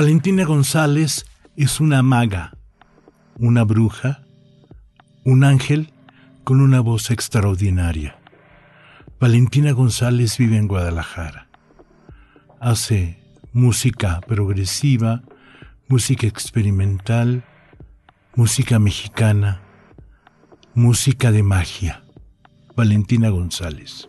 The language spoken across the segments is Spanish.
Valentina González es una maga, una bruja, un ángel con una voz extraordinaria. Valentina González vive en Guadalajara. Hace música progresiva, música experimental, música mexicana, música de magia. Valentina González.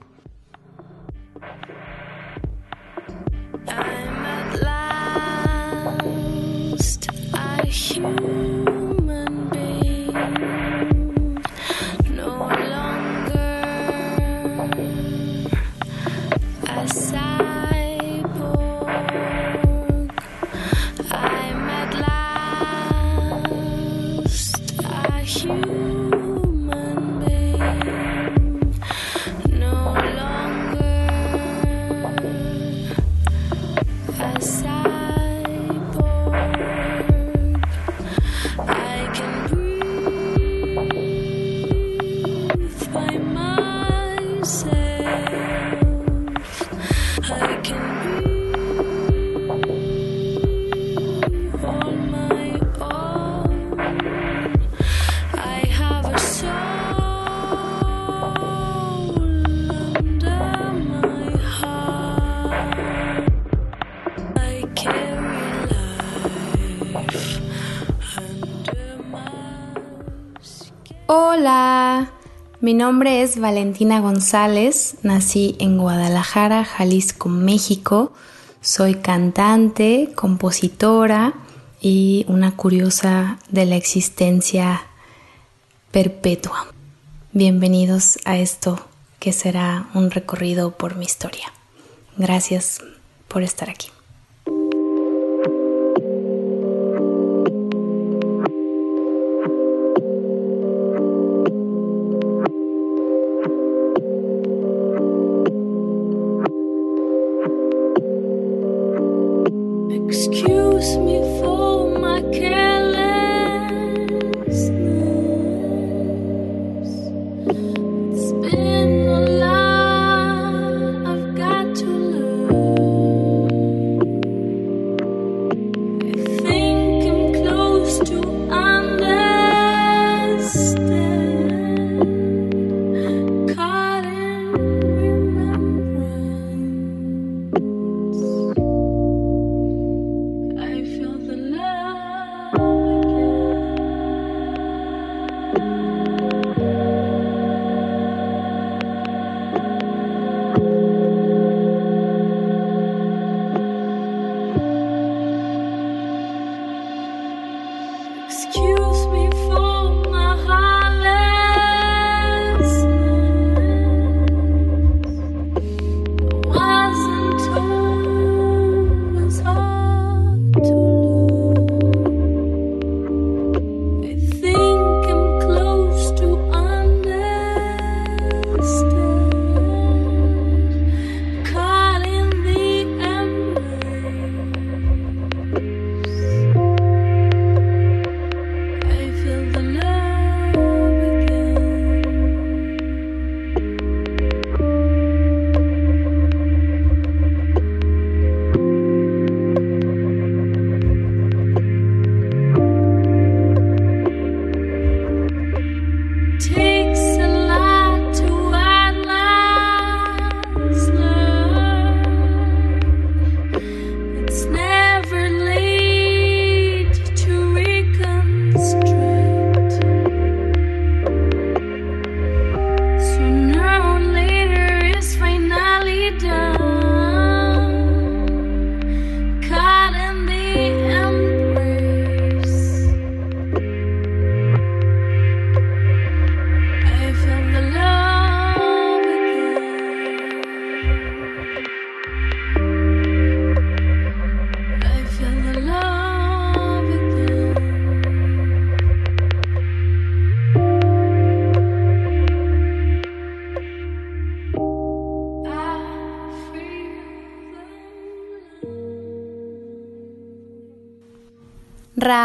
Mi nombre es Valentina González, nací en Guadalajara, Jalisco, México. Soy cantante, compositora y una curiosa de la existencia perpetua. Bienvenidos a esto que será un recorrido por mi historia. Gracias por estar aquí.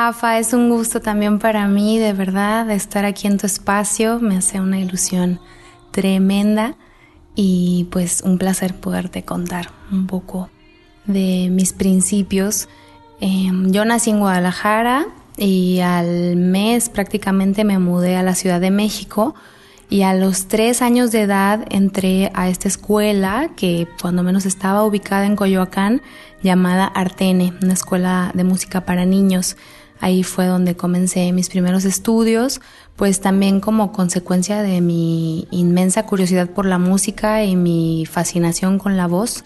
Rafa, es un gusto también para mí, de verdad, estar aquí en tu espacio. Me hace una ilusión tremenda y pues un placer poderte contar un poco de mis principios. Em, yo nací en Guadalajara y al mes prácticamente me mudé a la Ciudad de México y a los tres años de edad entré a esta escuela que cuando menos estaba ubicada en Coyoacán llamada Artene, una escuela de música para niños. Ahí fue donde comencé mis primeros estudios, pues también como consecuencia de mi inmensa curiosidad por la música y mi fascinación con la voz,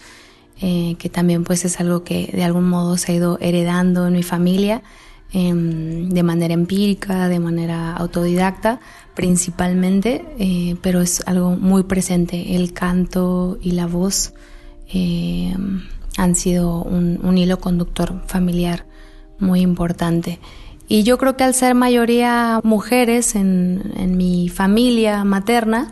eh, que también pues es algo que de algún modo se ha ido heredando en mi familia em, de manera empírica, de manera autodidacta principalmente, eh, pero es algo muy presente. El canto y la voz em, han sido un hilo conductor familiar muy importante. Y yo creo que al ser mayoría mujeres en, en mi familia materna,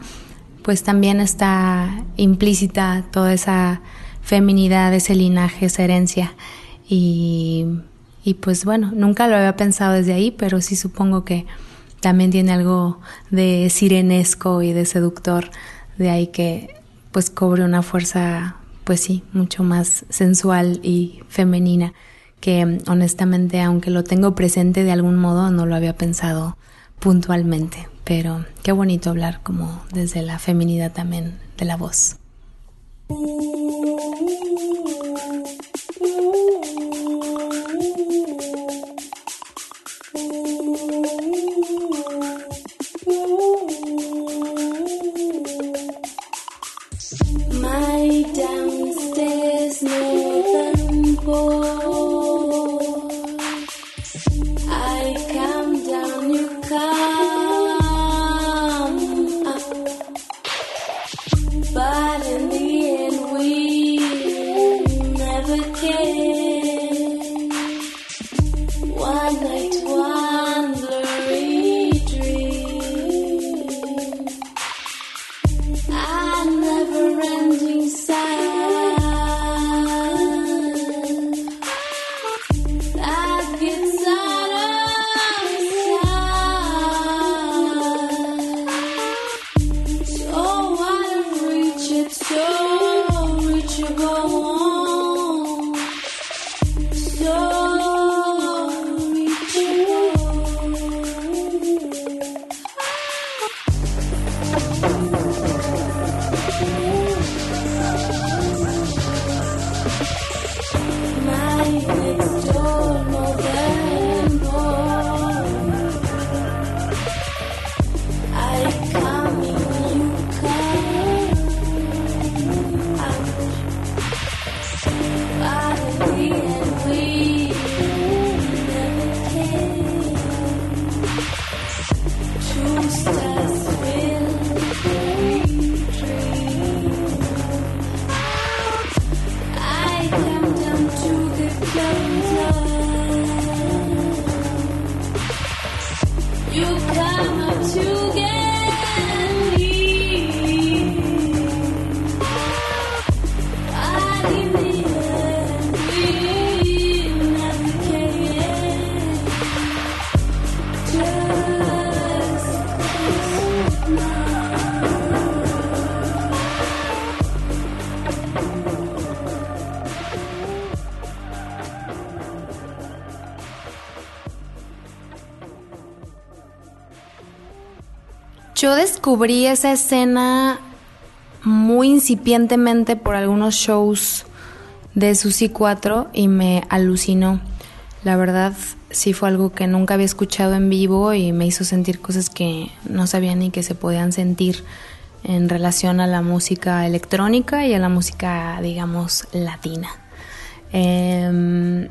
pues también está implícita toda esa feminidad, ese linaje, esa herencia. Y, y pues bueno, nunca lo había pensado desde ahí, pero sí supongo que también tiene algo de sirenesco y de seductor, de ahí que pues cobre una fuerza, pues sí, mucho más sensual y femenina que honestamente, aunque lo tengo presente de algún modo, no lo había pensado puntualmente. Pero qué bonito hablar como desde la feminidad también de la voz. Yo descubrí esa escena muy incipientemente por algunos shows de Susi 4 y me alucinó. La verdad, sí fue algo que nunca había escuchado en vivo y me hizo sentir cosas que no sabía ni que se podían sentir en relación a la música electrónica y a la música, digamos, latina. Em,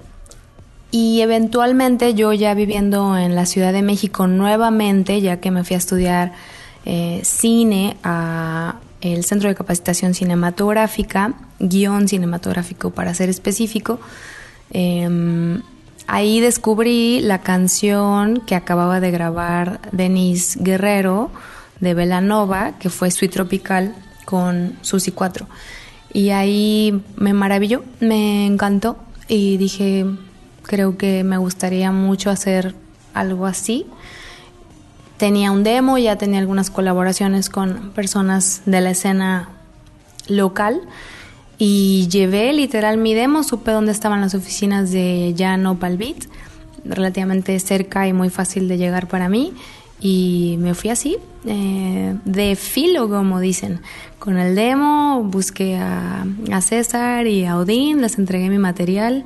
y eventualmente yo ya viviendo en la Ciudad de México nuevamente, ya que me fui a estudiar eh, cine a el Centro de Capacitación Cinematográfica, guion cinematográfico para ser específico. Em, ahí descubrí la canción que acababa de grabar Denise Guerrero de Velanova, que fue Sweet Tropical con Susi 4. Y ahí me maravilló, me encantó y dije, Creo que me gustaría mucho hacer algo así. Tenía un demo, ya tenía algunas colaboraciones con personas de la escena local y llevé literal mi demo, supe dónde estaban las oficinas de Jan Palbit, relativamente cerca y muy fácil de llegar para mí y me fui así, eh, de filo, como dicen. Con el demo busqué a, a, César y a Odín, les entregué mi material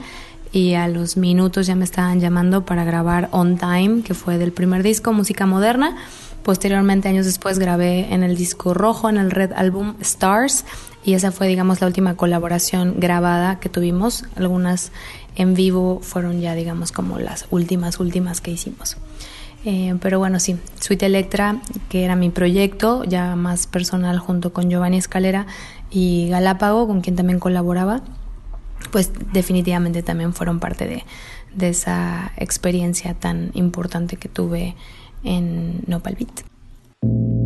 y a los minutos ya me estaban llamando para grabar On Time, que fue del primer disco, música moderna. Posteriormente, años después, grabé en el disco rojo, en el Red Album Stars, y esa fue, digamos, la última colaboración grabada que tuvimos. Algunas en vivo fueron ya, digamos, como las últimas, últimas que hicimos. Eh, pero bueno, sí, Suite Electra, que era mi proyecto ya más personal junto con Giovanni Escalera y Galápago, con quien también colaboraba, pues definitivamente también fueron parte de, esa experiencia tan importante que tuve en Nopal Beat.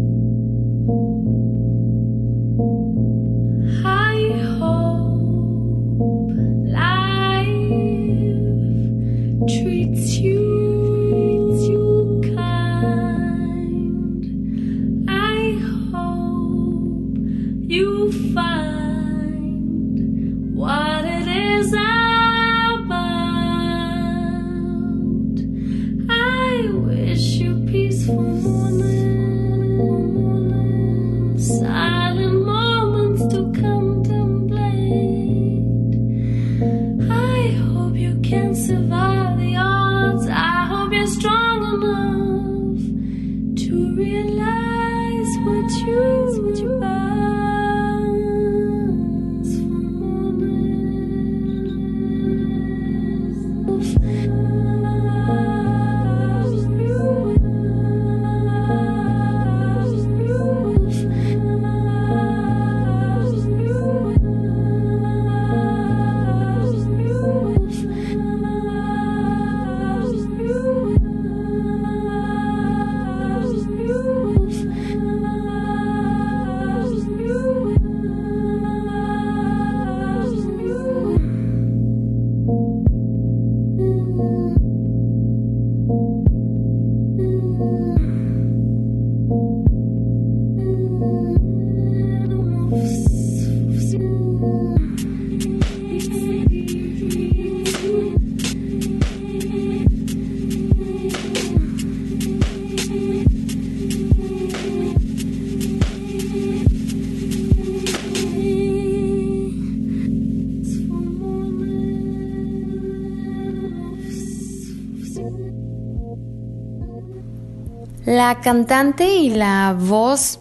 La cantante y la voz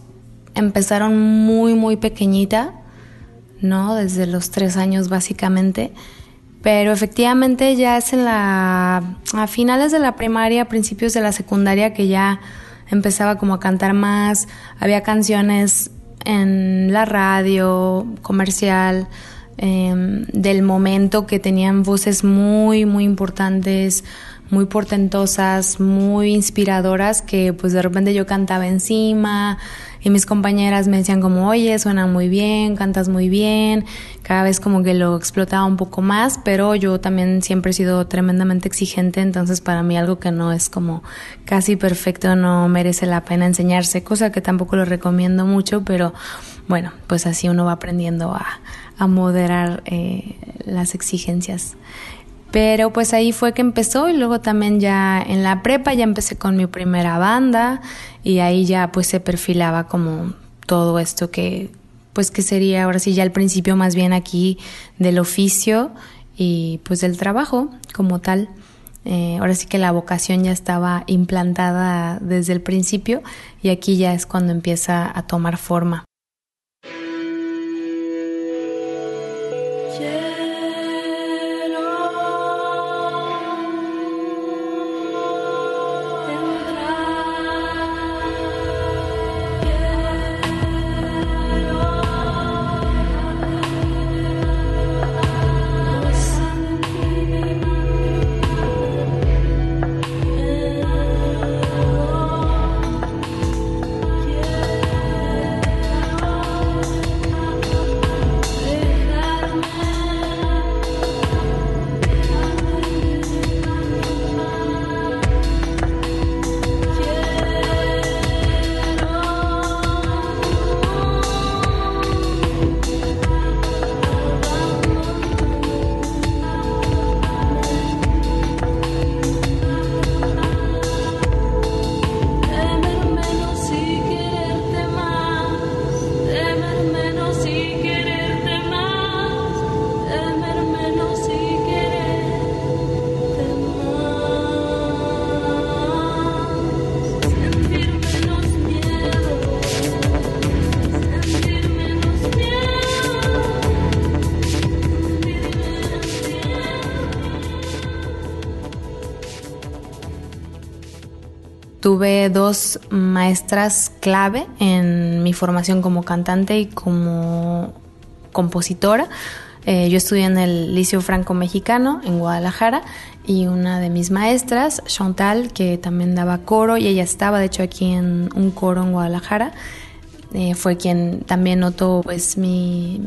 empezaron muy, muy pequeñita, ¿no? Desde los tres años básicamente. Pero efectivamente ya es en la, a finales de la primaria, principios de la secundaria que ya empezaba como a cantar más. Había canciones en la radio comercial em, del momento que tenían voces muy, muy importantes muy portentosas, muy inspiradoras que pues de repente yo cantaba encima y mis compañeras me decían como, oye, suena muy bien, cantas muy bien, cada vez como que lo explotaba un poco más, pero yo también siempre he sido tremendamente exigente, entonces para mí algo que no es como casi perfecto no merece la pena enseñarse, cosa que tampoco lo recomiendo mucho, pero bueno, pues así uno va aprendiendo a, moderar eh, las exigencias. Pero pues ahí fue que empezó y luego también ya en la prepa ya empecé con mi primera banda y ahí ya pues se perfilaba como todo esto que pues que sería ahora sí ya al principio más bien aquí del oficio y pues del trabajo como tal. Eh, ahora sí que la vocación ya estaba implantada desde el principio y aquí ya es cuando empieza a tomar forma. Tuve dos maestras clave en mi formación como cantante y como compositora. Eh, yo estudié en el Liceo Franco Mexicano en Guadalajara y una de mis maestras, Chantal, que también daba coro y ella estaba de hecho aquí en un coro en Guadalajara. Eh, fue quien también notó pues mi,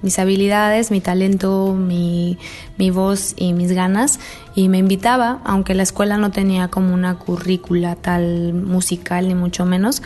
mis habilidades, mi talento, mi, mi, voz y mis ganas y me invitaba, aunque la escuela no tenía como una currícula tal musical ni mucho menos,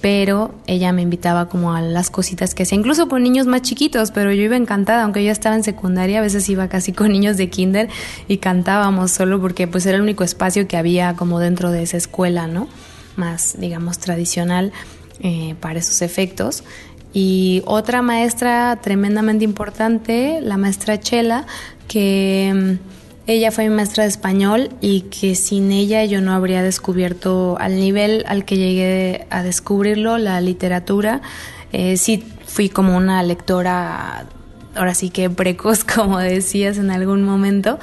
pero ella me invitaba como a las cositas que hacía, incluso con niños más chiquitos, pero yo iba encantada, aunque yo estaba en secundaria, a veces iba casi con niños de kinder y cantábamos solo porque pues era el único espacio que había como dentro de esa escuela, ¿no? Más, digamos, tradicional eh, para esos efectos. Y otra maestra tremendamente importante, la maestra Chela, que mm, ella fue mi maestra de español y que sin ella yo no habría descubierto al nivel al que llegué a descubrirlo, la literatura. Eh, sí fui como una lectora, ahora sí que precoz, como decías en algún momento,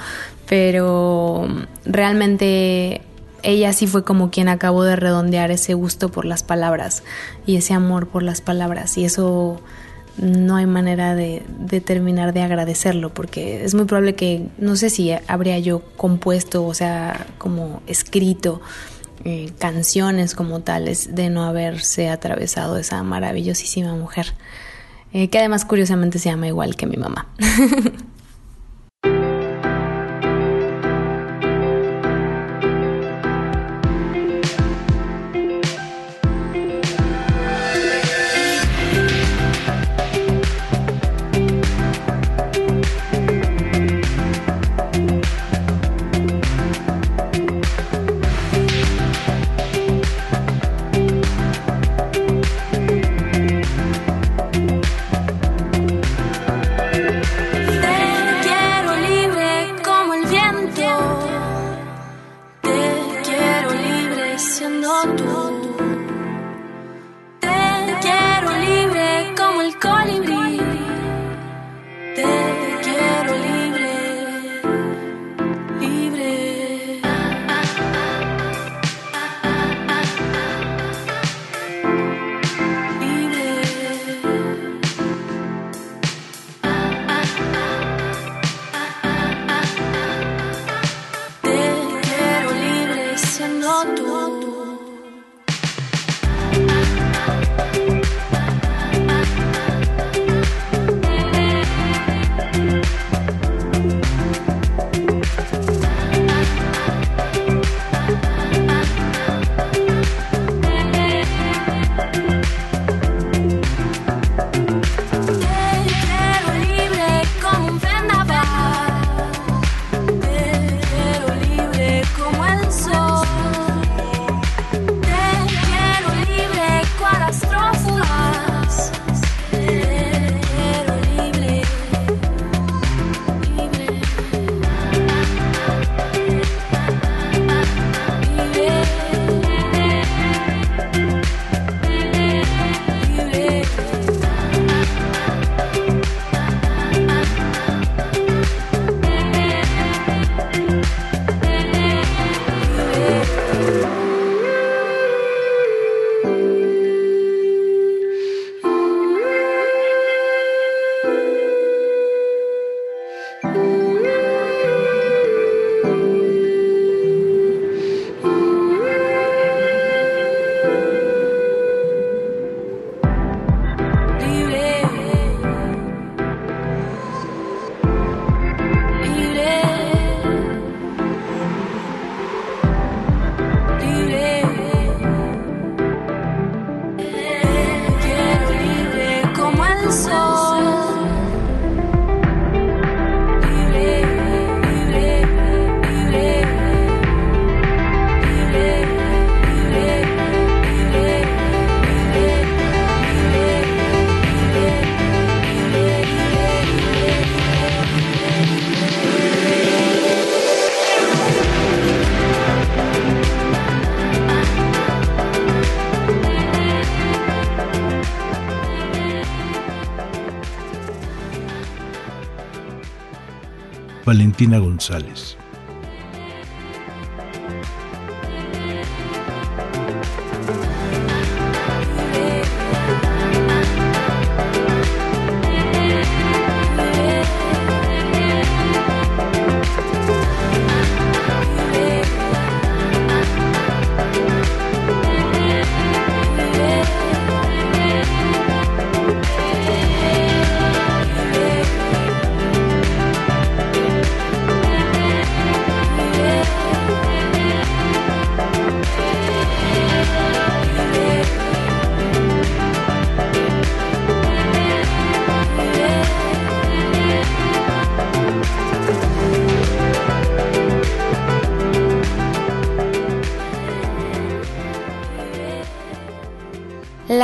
pero realmente ella sí fue como quien acabó de redondear ese gusto por las palabras y ese amor por las palabras. Y eso no hay manera de, terminar de agradecerlo porque es muy probable que no sé si habría yo compuesto o sea como escrito eh, canciones como tales de no haberse atravesado esa maravillosísima mujer eh, que además curiosamente se llama igual que mi mamá Valentina González.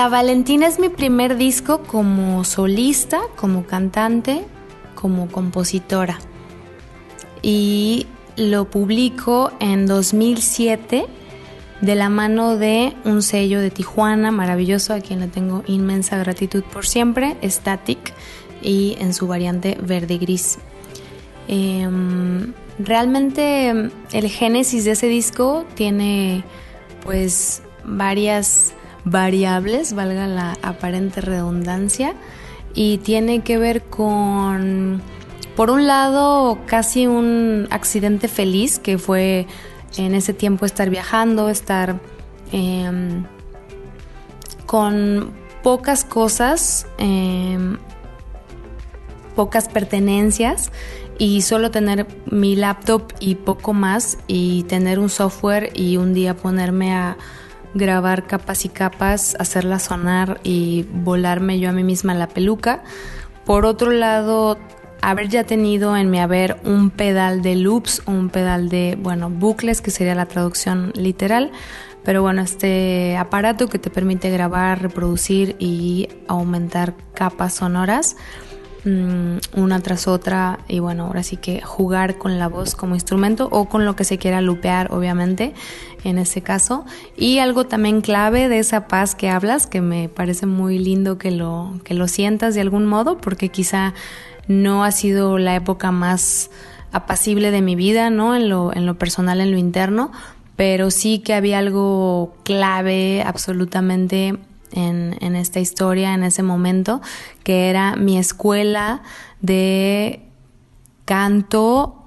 Valentina es mi primer disco como solista, como cantante, como compositora. Y lo publico en 2007 de la mano de un sello de Tijuana maravilloso, a quien le tengo inmensa gratitud por siempre, Static, y en su variante verde gris. Em, realmente el génesis de ese disco tiene pues varias variables, valga la aparente redundancia, y tiene que ver con, por un lado, casi un accidente feliz, que fue en ese tiempo estar viajando, estar em, con pocas cosas, em, pocas pertenencias y solo tener mi laptop y poco más y tener un software y un día ponerme a grabar capas y capas, hacerla sonar y volarme yo a mí misma la peluca. Por otro lado, haber ya tenido en mi haber un pedal de loops, un pedal de, bueno, bucles, que sería la traducción literal. Pero bueno, este aparato que te permite grabar, reproducir y aumentar capas sonoras una tras otra y bueno, ahora sí que jugar con la voz como instrumento o con lo que se quiera lupear, obviamente, en ese caso. Y algo también clave de esa paz que hablas, que me parece muy lindo que lo, que lo sientas de algún modo, porque quizá no ha sido la época más apacible de mi vida, ¿no? En lo, en lo personal, en lo interno, pero sí que había algo clave absolutamente en, esta historia, en ese momento, que era mi escuela de canto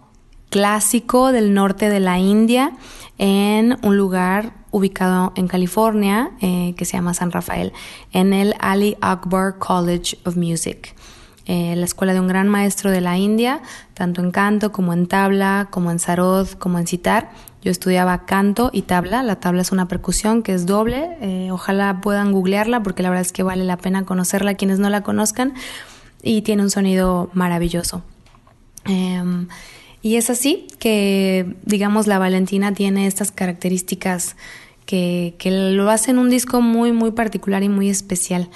clásico del norte de la India en un lugar ubicado en California eh, que se llama San Rafael, en el Ali Akbar College of Music. Eh, la escuela de un gran maestro de la India, tanto en canto como en tabla, como en sarod, como en citar, yo estudiaba canto y tabla. La tabla es una percusión que es doble. Eh, ojalá puedan googlearla porque la verdad es que vale la pena conocerla quienes no la conozcan. Y tiene un sonido maravilloso. Em, y es así que, digamos, la Valentina tiene estas características que, que lo hacen un disco muy, muy particular y muy especial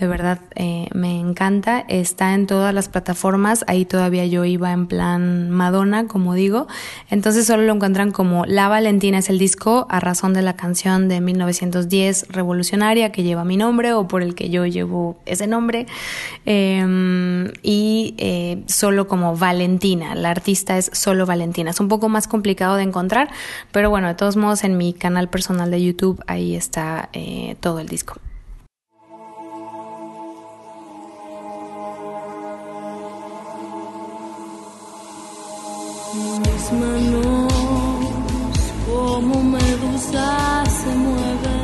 de verdad eh, me encanta. Está en todas las plataformas. Ahí todavía yo iba en plan Madonna, como digo. Entonces solo lo encuentran como La Valentina es el disco a razón de la canción de 1910 revolucionaria que lleva mi nombre o por el que yo llevo ese nombre. Em, y eh, solo como Valentina. La artista es solo Valentina. Es un poco más complicado de encontrar, pero bueno, de todos modos en mi canal personal de YouTube ahí está eh, todo el disco. Manos como medusas se mueven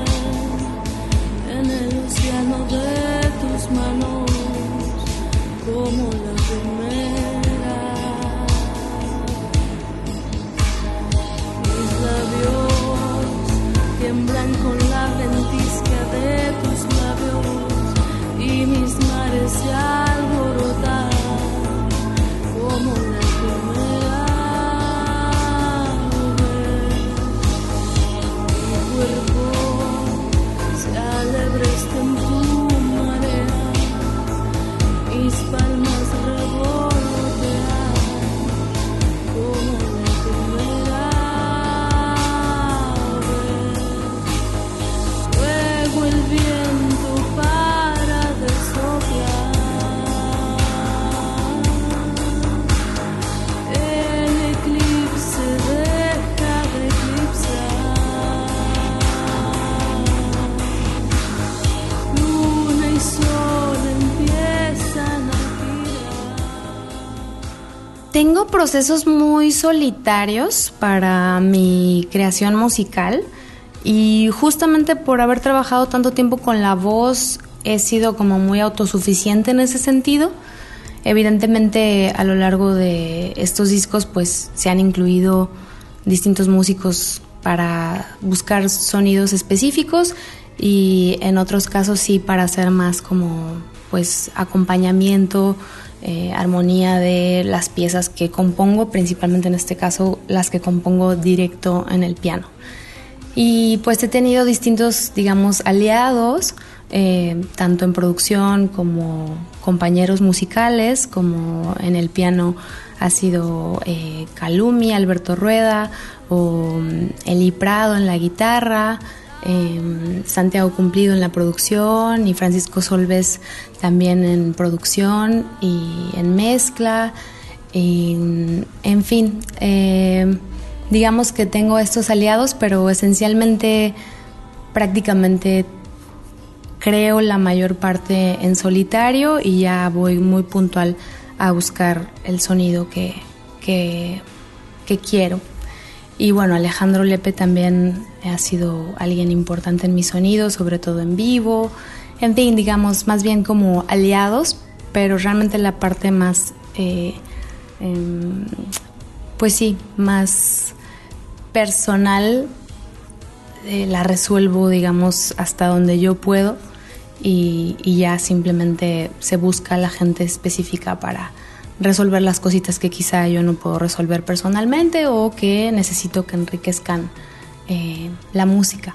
Tengo procesos muy solitarios para mi creación musical y justamente por haber trabajado tanto tiempo con la voz he sido como muy autosuficiente en ese sentido. Evidentemente a lo largo de estos discos pues se han incluido distintos músicos para buscar sonidos específicos y en otros casos sí para hacer más como pues acompañamiento eh, armonía de las piezas que compongo, principalmente en este caso las que compongo directo en el piano. Y pues he tenido distintos, digamos, aliados, eh, tanto en producción como compañeros musicales, como en el piano ha sido eh, Calumi, Alberto Rueda o mm, Eli Prado en la guitarra, em, Santiago Cumplido en la producción y Francisco Solves también en producción y en mezcla. Mm, en fin, em, digamos que tengo estos aliados, pero esencialmente prácticamente creo la mayor parte en solitario y ya voy muy puntual a buscar el sonido que, que, quiero. Y bueno, Alejandro Lepe también ha sido alguien importante en mi sonido, sobre todo en vivo. En fin, digamos, más bien como aliados, pero realmente la parte más, eh, em, pues sí, más personal eh, la resuelvo, digamos, hasta donde yo puedo y, ya simplemente se busca la gente específica para resolver las cositas que quizá yo no puedo resolver personalmente o que necesito que enriquezcan eh, la música.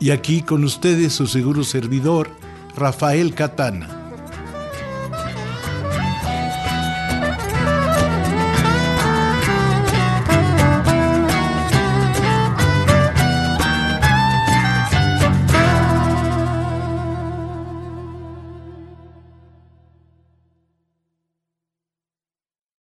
Y aquí con ustedes su seguro servidor, Rafael Catana.